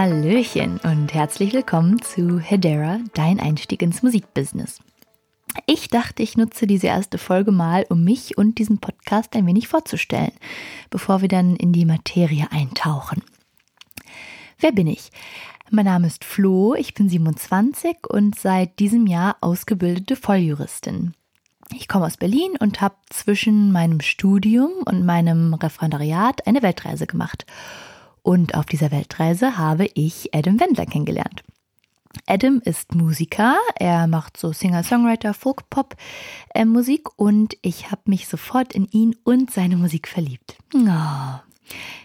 Hallöchen und herzlich willkommen zu Hedera, dein Einstieg ins Musikbusiness. Ich dachte, ich nutze diese erste Folge mal, um mich und diesen Podcast ein wenig vorzustellen, bevor wir dann in die Materie eintauchen. Wer bin ich? Mein Name ist Flo, ich bin 27 und seit diesem Jahr ausgebildete Volljuristin. Ich komme aus Berlin und habe zwischen meinem Studium und meinem Referendariat eine Weltreise gemacht. Und auf dieser Weltreise habe ich Adam Wendler kennengelernt. Adam ist Musiker, er macht so Singer-Songwriter, Folk-Pop-Musik äh, und ich habe mich sofort in ihn und seine Musik verliebt. Oh.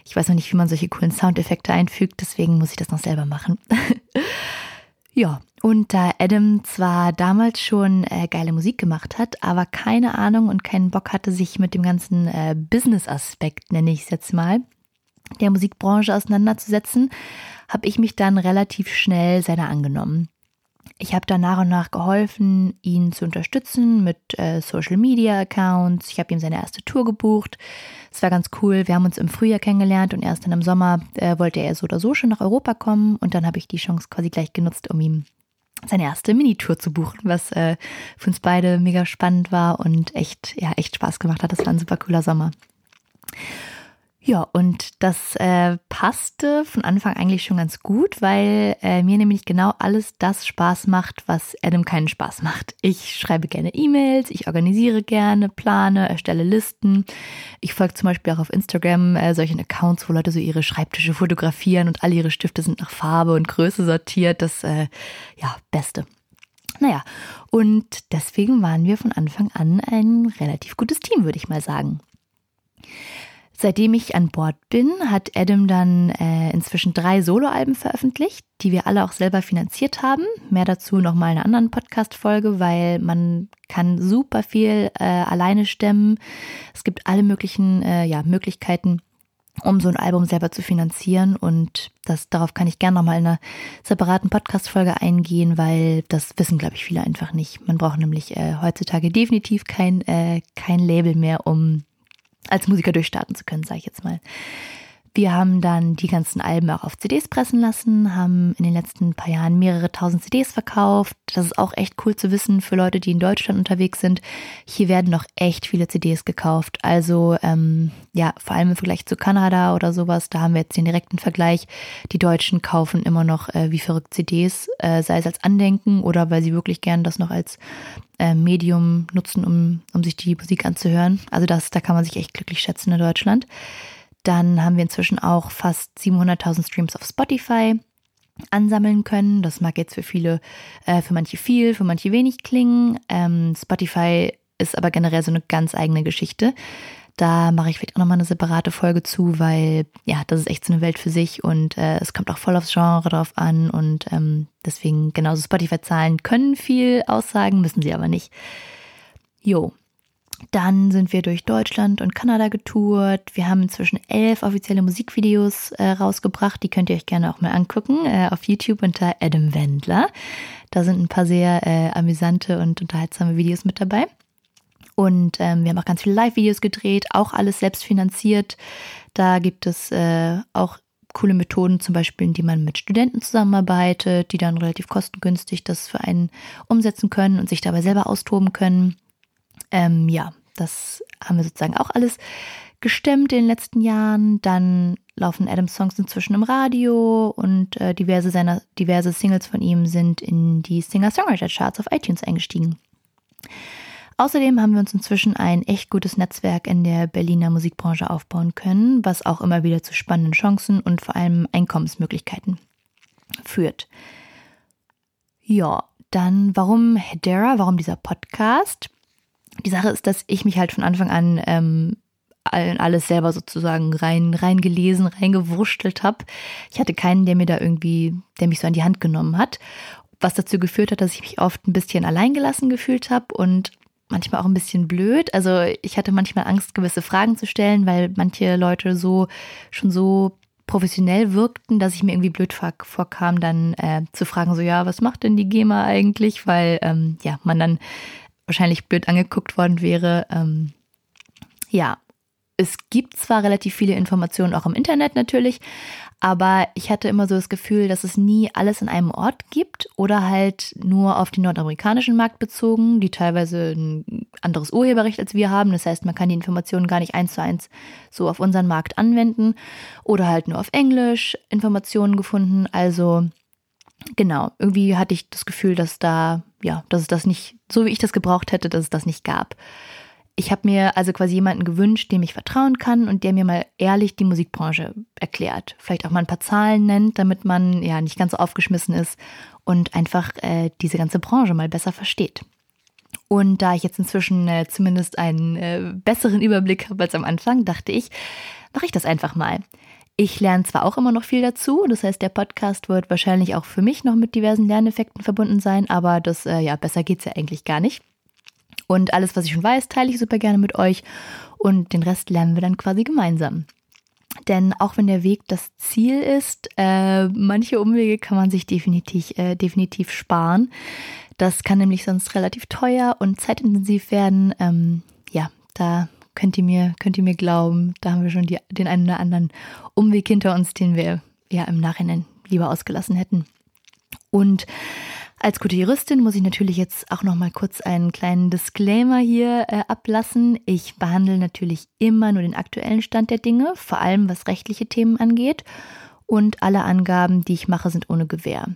Ich weiß noch nicht, wie man solche coolen Soundeffekte einfügt, deswegen muss ich das noch selber machen. ja, und da Adam zwar damals schon äh, geile Musik gemacht hat, aber keine Ahnung und keinen Bock hatte, sich mit dem ganzen äh, Business-Aspekt, nenne ich es jetzt mal, der Musikbranche auseinanderzusetzen, habe ich mich dann relativ schnell seiner angenommen. Ich habe dann nach und nach geholfen, ihn zu unterstützen mit äh, Social Media Accounts. Ich habe ihm seine erste Tour gebucht. Es war ganz cool. Wir haben uns im Frühjahr kennengelernt und erst dann im Sommer äh, wollte er so oder so schon nach Europa kommen. Und dann habe ich die Chance quasi gleich genutzt, um ihm seine erste Minitour zu buchen, was äh, für uns beide mega spannend war und echt, ja, echt Spaß gemacht hat. Das war ein super cooler Sommer. Ja, und das äh, passte von Anfang eigentlich schon ganz gut, weil äh, mir nämlich genau alles das Spaß macht, was Adam keinen Spaß macht. Ich schreibe gerne E-Mails, ich organisiere gerne, plane, erstelle Listen. Ich folge zum Beispiel auch auf Instagram äh, solchen Accounts, wo Leute so ihre Schreibtische fotografieren und alle ihre Stifte sind nach Farbe und Größe sortiert. Das, äh, ja, Beste. Naja, und deswegen waren wir von Anfang an ein relativ gutes Team, würde ich mal sagen. Seitdem ich an Bord bin, hat Adam dann äh, inzwischen drei Soloalben veröffentlicht, die wir alle auch selber finanziert haben. Mehr dazu nochmal in einer anderen Podcast-Folge, weil man kann super viel äh, alleine stemmen. Es gibt alle möglichen äh, ja, Möglichkeiten, um so ein Album selber zu finanzieren. Und das, darauf kann ich gerne nochmal in einer separaten Podcast-Folge eingehen, weil das wissen, glaube ich, viele einfach nicht. Man braucht nämlich äh, heutzutage definitiv kein, äh, kein Label mehr, um als Musiker durchstarten zu können, sage ich jetzt mal. Wir haben dann die ganzen Alben auch auf CDs pressen lassen, haben in den letzten paar Jahren mehrere tausend CDs verkauft. Das ist auch echt cool zu wissen für Leute, die in Deutschland unterwegs sind. Hier werden noch echt viele CDs gekauft. Also ähm, ja, vor allem im Vergleich zu Kanada oder sowas, da haben wir jetzt den direkten Vergleich. Die Deutschen kaufen immer noch äh, wie verrückt CDs, äh, sei es als Andenken oder weil sie wirklich gern das noch als äh, Medium nutzen, um, um sich die Musik anzuhören. Also das, da kann man sich echt glücklich schätzen in Deutschland. Dann haben wir inzwischen auch fast 700.000 Streams auf Spotify ansammeln können. Das mag jetzt für viele, äh, für manche viel, für manche wenig klingen. Ähm, Spotify ist aber generell so eine ganz eigene Geschichte. Da mache ich vielleicht auch nochmal eine separate Folge zu, weil ja, das ist echt so eine Welt für sich und äh, es kommt auch voll aufs Genre drauf an und ähm, deswegen genauso Spotify-Zahlen können viel aussagen, müssen sie aber nicht. Jo, dann sind wir durch Deutschland und Kanada getourt. Wir haben inzwischen elf offizielle Musikvideos äh, rausgebracht. Die könnt ihr euch gerne auch mal angucken äh, auf YouTube unter Adam Wendler. Da sind ein paar sehr äh, amüsante und unterhaltsame Videos mit dabei. Und ähm, wir haben auch ganz viele Live-Videos gedreht, auch alles selbst finanziert. Da gibt es äh, auch coole Methoden, zum Beispiel, indem man mit Studenten zusammenarbeitet, die dann relativ kostengünstig das für einen umsetzen können und sich dabei selber austoben können. Ähm, ja, das haben wir sozusagen auch alles gestemmt in den letzten Jahren. Dann laufen Adams Songs inzwischen im Radio und äh, diverse seiner diverse Singles von ihm sind in die Singer-Songwriter-Charts auf iTunes eingestiegen. Außerdem haben wir uns inzwischen ein echt gutes Netzwerk in der Berliner Musikbranche aufbauen können, was auch immer wieder zu spannenden Chancen und vor allem Einkommensmöglichkeiten führt. Ja, dann warum Hedera, warum dieser Podcast? Die Sache ist, dass ich mich halt von Anfang an ähm, alles selber sozusagen rein reingelesen, reingewurschtelt habe. Ich hatte keinen, der mir da irgendwie, der mich so an die Hand genommen hat, was dazu geführt hat, dass ich mich oft ein bisschen alleingelassen gefühlt habe und manchmal auch ein bisschen blöd. Also ich hatte manchmal Angst, gewisse Fragen zu stellen, weil manche Leute so schon so professionell wirkten, dass ich mir irgendwie blöd vorkam, dann äh, zu fragen, so ja, was macht denn die GEMA eigentlich? Weil ähm, ja, man dann wahrscheinlich blöd angeguckt worden wäre. Ähm, ja, es gibt zwar relativ viele Informationen auch im Internet natürlich, aber ich hatte immer so das Gefühl, dass es nie alles in einem Ort gibt oder halt nur auf den nordamerikanischen Markt bezogen, die teilweise ein anderes Urheberrecht als wir haben. Das heißt, man kann die Informationen gar nicht eins zu eins so auf unseren Markt anwenden oder halt nur auf Englisch Informationen gefunden. Also genau, irgendwie hatte ich das Gefühl, dass da, ja, dass es das nicht, so wie ich das gebraucht hätte, dass es das nicht gab ich habe mir also quasi jemanden gewünscht, dem ich vertrauen kann und der mir mal ehrlich die Musikbranche erklärt. Vielleicht auch mal ein paar Zahlen nennt, damit man ja nicht ganz so aufgeschmissen ist und einfach äh, diese ganze Branche mal besser versteht. Und da ich jetzt inzwischen äh, zumindest einen äh, besseren Überblick habe als am Anfang, dachte ich, mache ich das einfach mal. Ich lerne zwar auch immer noch viel dazu, das heißt, der Podcast wird wahrscheinlich auch für mich noch mit diversen Lerneffekten verbunden sein, aber das, äh, ja, besser geht's ja eigentlich gar nicht. Und alles, was ich schon weiß, teile ich super gerne mit euch und den Rest lernen wir dann quasi gemeinsam. Denn auch wenn der Weg das Ziel ist, äh, manche Umwege kann man sich definitiv, äh, definitiv sparen. Das kann nämlich sonst relativ teuer und zeitintensiv werden. Ähm, ja, da könnt ihr mir, könnt ihr mir glauben, da haben wir schon die, den einen oder anderen Umweg hinter uns, den wir ja im Nachhinein lieber ausgelassen hätten. Und als gute Juristin muss ich natürlich jetzt auch noch mal kurz einen kleinen Disclaimer hier äh, ablassen. Ich behandle natürlich immer nur den aktuellen Stand der Dinge, vor allem was rechtliche Themen angeht. Und alle Angaben, die ich mache, sind ohne Gewähr.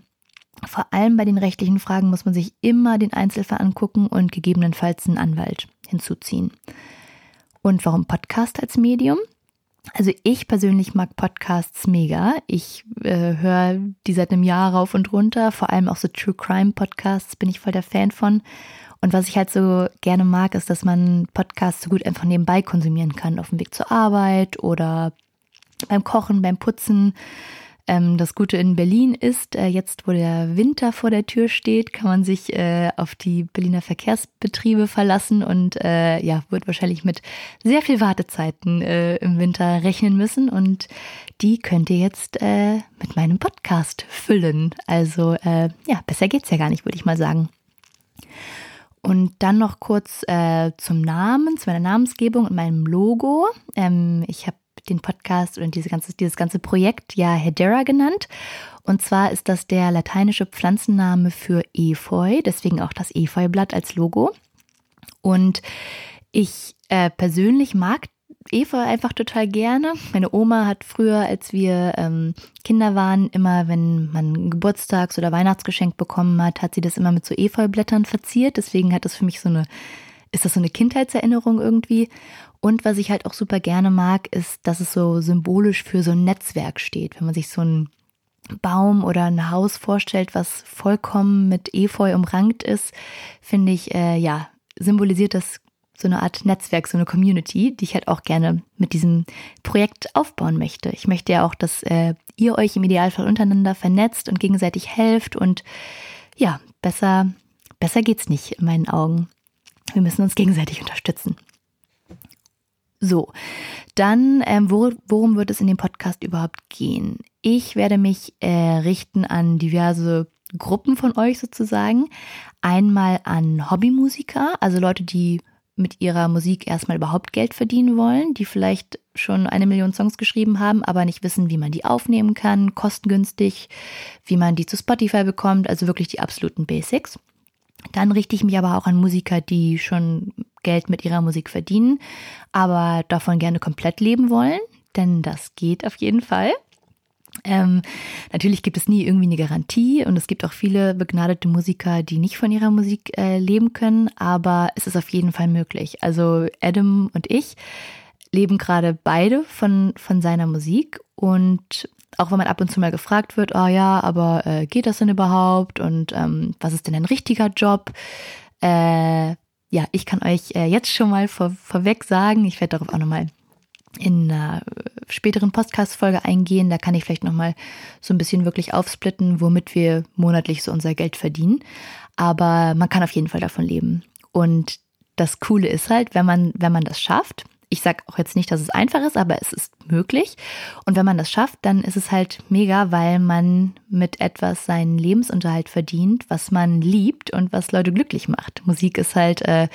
Vor allem bei den rechtlichen Fragen muss man sich immer den Einzelfall angucken und gegebenenfalls einen Anwalt hinzuziehen. Und warum Podcast als Medium? Also ich persönlich mag Podcasts mega. Ich äh, höre die seit einem Jahr rauf und runter. Vor allem auch so True Crime Podcasts bin ich voll der Fan von. Und was ich halt so gerne mag, ist, dass man Podcasts so gut einfach nebenbei konsumieren kann, auf dem Weg zur Arbeit oder beim Kochen, beim Putzen. Ähm, das Gute in Berlin ist, äh, jetzt wo der Winter vor der Tür steht, kann man sich äh, auf die Berliner Verkehrsbetriebe verlassen und äh, ja, wird wahrscheinlich mit sehr viel Wartezeiten äh, im Winter rechnen müssen. Und die könnt ihr jetzt äh, mit meinem Podcast füllen. Also äh, ja, besser geht's ja gar nicht, würde ich mal sagen. Und dann noch kurz äh, zum Namen, zu meiner Namensgebung und meinem Logo. Ähm, ich habe den Podcast oder diese ganze, dieses ganze Projekt ja Hedera genannt. Und zwar ist das der lateinische Pflanzenname für Efeu, deswegen auch das Efeublatt als Logo. Und ich äh, persönlich mag Efeu einfach total gerne. Meine Oma hat früher, als wir ähm, Kinder waren, immer, wenn man Geburtstags- oder Weihnachtsgeschenk bekommen hat, hat sie das immer mit so Efeublättern verziert. Deswegen hat das für mich so eine, ist das so eine Kindheitserinnerung irgendwie. Und was ich halt auch super gerne mag, ist, dass es so symbolisch für so ein Netzwerk steht. Wenn man sich so einen Baum oder ein Haus vorstellt, was vollkommen mit Efeu umrankt ist, finde ich, äh, ja, symbolisiert das so eine Art Netzwerk, so eine Community, die ich halt auch gerne mit diesem Projekt aufbauen möchte. Ich möchte ja auch, dass äh, ihr euch im Idealfall untereinander vernetzt und gegenseitig helft und ja, besser, besser geht's nicht in meinen Augen. Wir müssen uns gegenseitig unterstützen. So, dann, ähm, wor worum wird es in dem Podcast überhaupt gehen? Ich werde mich äh, richten an diverse Gruppen von euch sozusagen. Einmal an Hobbymusiker, also Leute, die mit ihrer Musik erstmal überhaupt Geld verdienen wollen, die vielleicht schon eine Million Songs geschrieben haben, aber nicht wissen, wie man die aufnehmen kann, kostengünstig, wie man die zu Spotify bekommt, also wirklich die absoluten Basics. Dann richte ich mich aber auch an Musiker, die schon Geld mit ihrer Musik verdienen, aber davon gerne komplett leben wollen, denn das geht auf jeden Fall. Ähm, natürlich gibt es nie irgendwie eine Garantie und es gibt auch viele begnadete Musiker, die nicht von ihrer Musik äh, leben können, aber es ist auf jeden Fall möglich. Also Adam und ich leben gerade beide von, von seiner Musik und auch wenn man ab und zu mal gefragt wird, oh ja, aber äh, geht das denn überhaupt und ähm, was ist denn ein richtiger Job? Äh, ja, ich kann euch äh, jetzt schon mal vor, vorweg sagen, ich werde darauf auch nochmal in einer späteren Podcast-Folge eingehen. Da kann ich vielleicht nochmal so ein bisschen wirklich aufsplitten, womit wir monatlich so unser Geld verdienen. Aber man kann auf jeden Fall davon leben. Und das Coole ist halt, wenn man, wenn man das schafft, ich sage auch jetzt nicht, dass es einfach ist, aber es ist möglich. Und wenn man das schafft, dann ist es halt mega, weil man mit etwas seinen Lebensunterhalt verdient, was man liebt und was Leute glücklich macht. Musik ist halt, äh,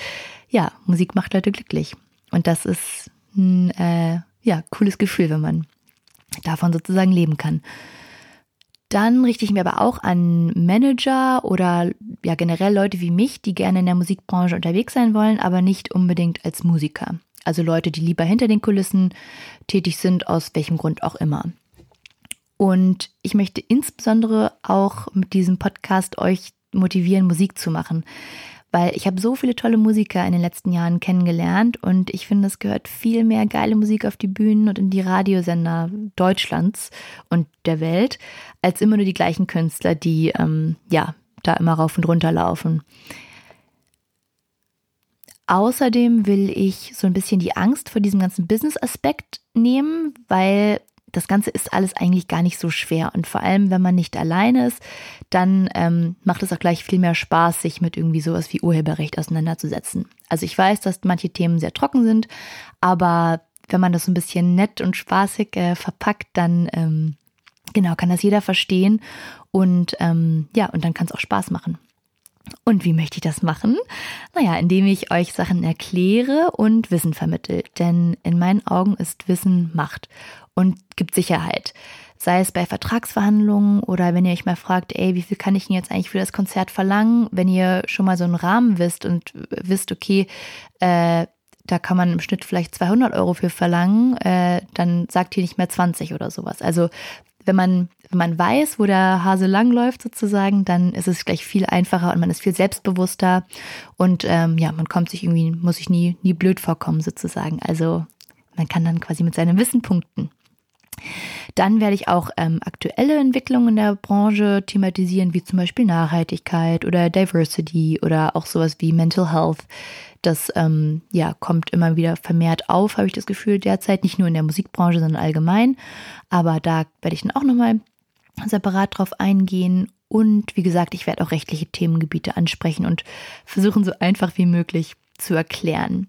ja, Musik macht Leute glücklich. Und das ist ein äh, ja, cooles Gefühl, wenn man davon sozusagen leben kann. Dann richte ich mir aber auch an Manager oder ja generell Leute wie mich, die gerne in der Musikbranche unterwegs sein wollen, aber nicht unbedingt als Musiker. Also Leute, die lieber hinter den Kulissen tätig sind, aus welchem Grund auch immer. Und ich möchte insbesondere auch mit diesem Podcast euch motivieren, Musik zu machen weil ich habe so viele tolle Musiker in den letzten Jahren kennengelernt und ich finde, es gehört viel mehr geile Musik auf die Bühnen und in die Radiosender Deutschlands und der Welt, als immer nur die gleichen Künstler, die ähm, ja da immer rauf und runter laufen. Außerdem will ich so ein bisschen die Angst vor diesem ganzen Business-Aspekt nehmen, weil das Ganze ist alles eigentlich gar nicht so schwer. Und vor allem, wenn man nicht alleine ist, dann ähm, macht es auch gleich viel mehr Spaß, sich mit irgendwie sowas wie Urheberrecht auseinanderzusetzen. Also ich weiß, dass manche Themen sehr trocken sind, aber wenn man das so ein bisschen nett und spaßig äh, verpackt, dann ähm, genau kann das jeder verstehen und ähm, ja, und dann kann es auch Spaß machen. Und wie möchte ich das machen? Naja, indem ich euch Sachen erkläre und Wissen vermittle. Denn in meinen Augen ist Wissen Macht und gibt Sicherheit. Sei es bei Vertragsverhandlungen oder wenn ihr euch mal fragt, ey, wie viel kann ich denn jetzt eigentlich für das Konzert verlangen? Wenn ihr schon mal so einen Rahmen wisst und wisst, okay, äh, da kann man im Schnitt vielleicht 200 Euro für verlangen, äh, dann sagt ihr nicht mehr 20 oder sowas. Also wenn man, wenn man weiß, wo der Hase langläuft sozusagen, dann ist es gleich viel einfacher und man ist viel selbstbewusster und ähm, ja, man kommt sich irgendwie, muss sich nie, nie blöd vorkommen sozusagen. Also man kann dann quasi mit seinem Wissen punkten. Dann werde ich auch ähm, aktuelle Entwicklungen in der Branche thematisieren, wie zum Beispiel Nachhaltigkeit oder Diversity oder auch sowas wie Mental Health. Das ähm, ja, kommt immer wieder vermehrt auf, habe ich das Gefühl, derzeit. Nicht nur in der Musikbranche, sondern allgemein. Aber da werde ich dann auch nochmal separat drauf eingehen. Und wie gesagt, ich werde auch rechtliche Themengebiete ansprechen und versuchen, so einfach wie möglich zu erklären.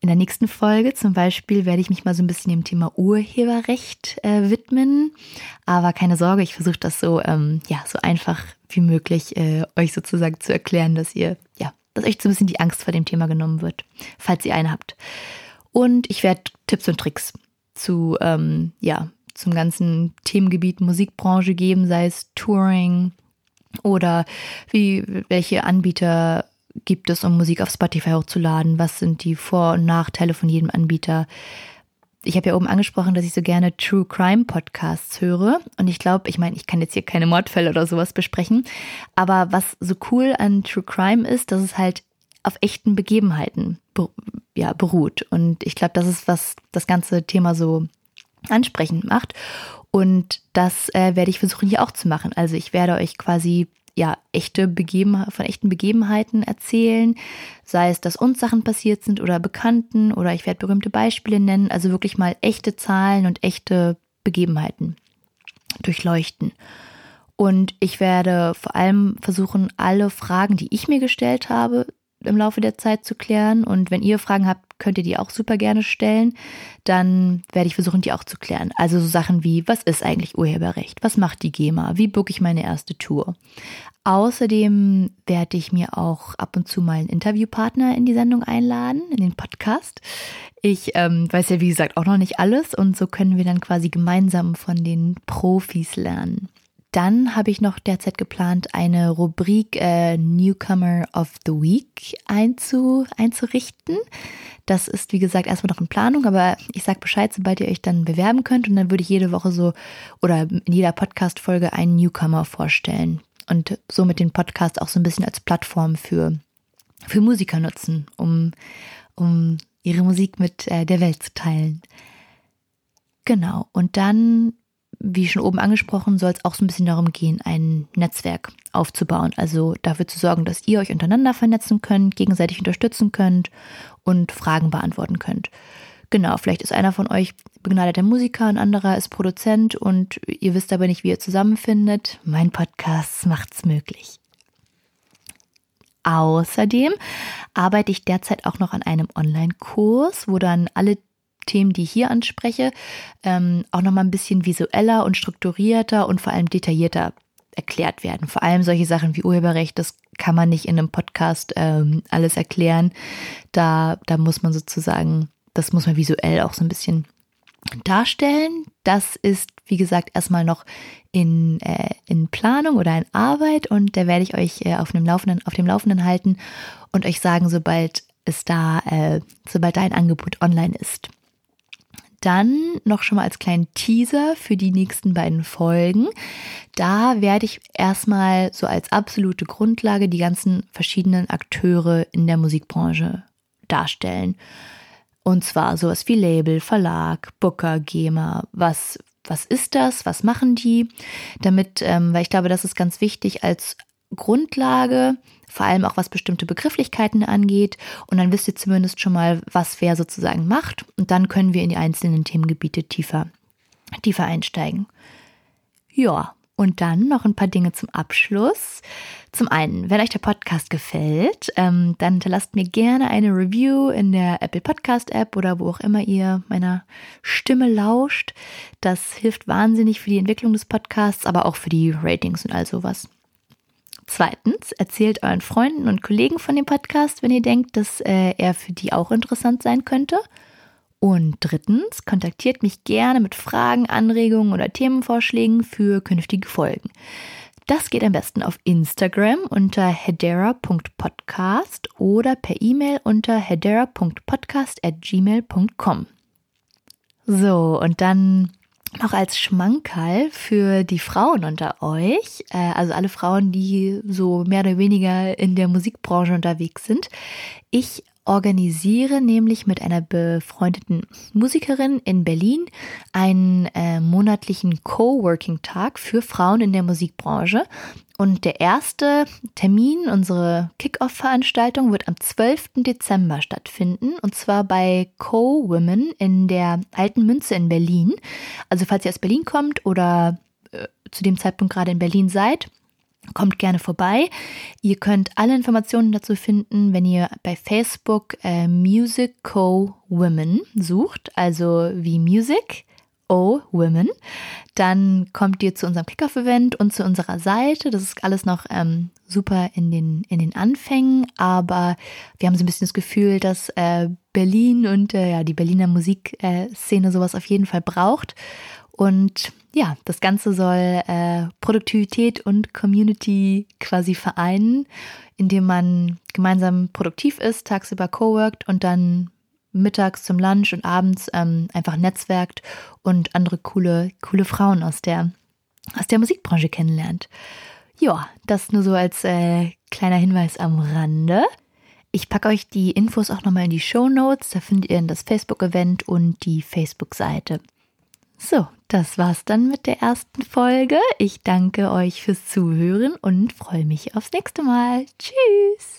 In der nächsten Folge zum Beispiel werde ich mich mal so ein bisschen dem Thema Urheberrecht äh, widmen. Aber keine Sorge, ich versuche das so, ähm, ja, so einfach wie möglich äh, euch sozusagen zu erklären, dass ihr, ja, dass euch so ein bisschen die Angst vor dem Thema genommen wird, falls ihr eine habt. Und ich werde Tipps und Tricks zu, ähm, ja, zum ganzen Themengebiet Musikbranche geben, sei es Touring oder wie, welche Anbieter gibt es, um Musik auf Spotify hochzuladen? Was sind die Vor- und Nachteile von jedem Anbieter? Ich habe ja oben angesprochen, dass ich so gerne True Crime Podcasts höre. Und ich glaube, ich meine, ich kann jetzt hier keine Mordfälle oder sowas besprechen. Aber was so cool an True Crime ist, dass es halt auf echten Begebenheiten ja, beruht. Und ich glaube, das ist, was das ganze Thema so ansprechend macht. Und das äh, werde ich versuchen hier auch zu machen. Also ich werde euch quasi ja, echte Begeben von echten Begebenheiten erzählen, sei es, dass uns Sachen passiert sind oder Bekannten oder ich werde berühmte Beispiele nennen, also wirklich mal echte Zahlen und echte Begebenheiten durchleuchten. Und ich werde vor allem versuchen, alle Fragen, die ich mir gestellt habe, im Laufe der Zeit zu klären. Und wenn ihr Fragen habt, könnt ihr die auch super gerne stellen. Dann werde ich versuchen, die auch zu klären. Also so Sachen wie, was ist eigentlich Urheberrecht? Was macht die GEMA? Wie book ich meine erste Tour? Außerdem werde ich mir auch ab und zu mal einen Interviewpartner in die Sendung einladen, in den Podcast. Ich ähm, weiß ja, wie gesagt, auch noch nicht alles und so können wir dann quasi gemeinsam von den Profis lernen. Dann habe ich noch derzeit geplant, eine Rubrik äh, Newcomer of the Week einzu, einzurichten. Das ist, wie gesagt, erstmal noch in Planung, aber ich sage Bescheid, sobald ihr euch dann bewerben könnt. Und dann würde ich jede Woche so oder in jeder Podcast-Folge einen Newcomer vorstellen. Und somit den Podcast auch so ein bisschen als Plattform für, für Musiker nutzen, um, um ihre Musik mit äh, der Welt zu teilen. Genau. Und dann wie schon oben angesprochen, soll es auch so ein bisschen darum gehen, ein Netzwerk aufzubauen. Also dafür zu sorgen, dass ihr euch untereinander vernetzen könnt, gegenseitig unterstützen könnt und Fragen beantworten könnt. Genau, vielleicht ist einer von euch begnadeter Musiker, ein anderer ist Produzent und ihr wisst aber nicht, wie ihr zusammenfindet. Mein Podcast macht's möglich. Außerdem arbeite ich derzeit auch noch an einem Online-Kurs, wo dann alle Themen, die ich hier anspreche, ähm, auch nochmal ein bisschen visueller und strukturierter und vor allem detaillierter erklärt werden. Vor allem solche Sachen wie Urheberrecht, das kann man nicht in einem Podcast ähm, alles erklären. Da, da muss man sozusagen das muss man visuell auch so ein bisschen darstellen. Das ist, wie gesagt, erstmal noch in, äh, in Planung oder in Arbeit und da werde ich euch äh, auf, dem Laufenden, auf dem Laufenden halten und euch sagen, sobald es da, äh, sobald da ein Angebot online ist. Dann noch schon mal als kleinen Teaser für die nächsten beiden Folgen. Da werde ich erstmal so als absolute Grundlage die ganzen verschiedenen Akteure in der Musikbranche darstellen. Und zwar sowas wie Label, Verlag, Booker, GEMA. Was, was ist das? Was machen die? Damit, ähm, weil ich glaube, das ist ganz wichtig als Grundlage, vor allem auch was bestimmte Begrifflichkeiten angeht. Und dann wisst ihr zumindest schon mal, was wer sozusagen macht. Und dann können wir in die einzelnen Themengebiete tiefer, tiefer einsteigen. Ja, und dann noch ein paar Dinge zum Abschluss. Zum einen, wenn euch der Podcast gefällt, ähm, dann hinterlasst mir gerne eine Review in der Apple Podcast App oder wo auch immer ihr meiner Stimme lauscht. Das hilft wahnsinnig für die Entwicklung des Podcasts, aber auch für die Ratings und all sowas. Zweitens, erzählt euren Freunden und Kollegen von dem Podcast, wenn ihr denkt, dass äh, er für die auch interessant sein könnte. Und drittens, kontaktiert mich gerne mit Fragen, Anregungen oder Themenvorschlägen für künftige Folgen. Das geht am besten auf Instagram unter hedera.podcast oder per E-Mail unter hedera.podcast@gmail.com. So, und dann noch als Schmankerl für die Frauen unter euch, äh, also alle Frauen, die so mehr oder weniger in der Musikbranche unterwegs sind. Ich organisiere nämlich mit einer befreundeten Musikerin in Berlin einen äh, monatlichen Coworking-Tag für Frauen in der Musikbranche. Und der erste Termin, unsere Kick-Off-Veranstaltung, wird am 12. Dezember stattfinden. Und zwar bei Co-Women in der Alten Münze in Berlin. Also falls ihr aus Berlin kommt oder äh, zu dem Zeitpunkt gerade in Berlin seid, Kommt gerne vorbei. Ihr könnt alle Informationen dazu finden, wenn ihr bei Facebook äh, Music Women sucht, also wie Music O Women. Dann kommt ihr zu unserem Kickoff-Event und zu unserer Seite. Das ist alles noch ähm, super in den, in den Anfängen, aber wir haben so ein bisschen das Gefühl, dass äh, Berlin und äh, ja, die Berliner Musikszene sowas auf jeden Fall braucht. Und ja, das Ganze soll äh, Produktivität und Community quasi vereinen, indem man gemeinsam produktiv ist, tagsüber co-workt und dann mittags zum Lunch und abends ähm, einfach netzwerkt und andere coole, coole Frauen aus der, aus der Musikbranche kennenlernt. Ja, das nur so als äh, kleiner Hinweis am Rande. Ich packe euch die Infos auch nochmal in die Show Notes. Da findet ihr das Facebook-Event und die Facebook-Seite. So, das war's dann mit der ersten Folge. Ich danke euch fürs Zuhören und freue mich aufs nächste Mal. Tschüss!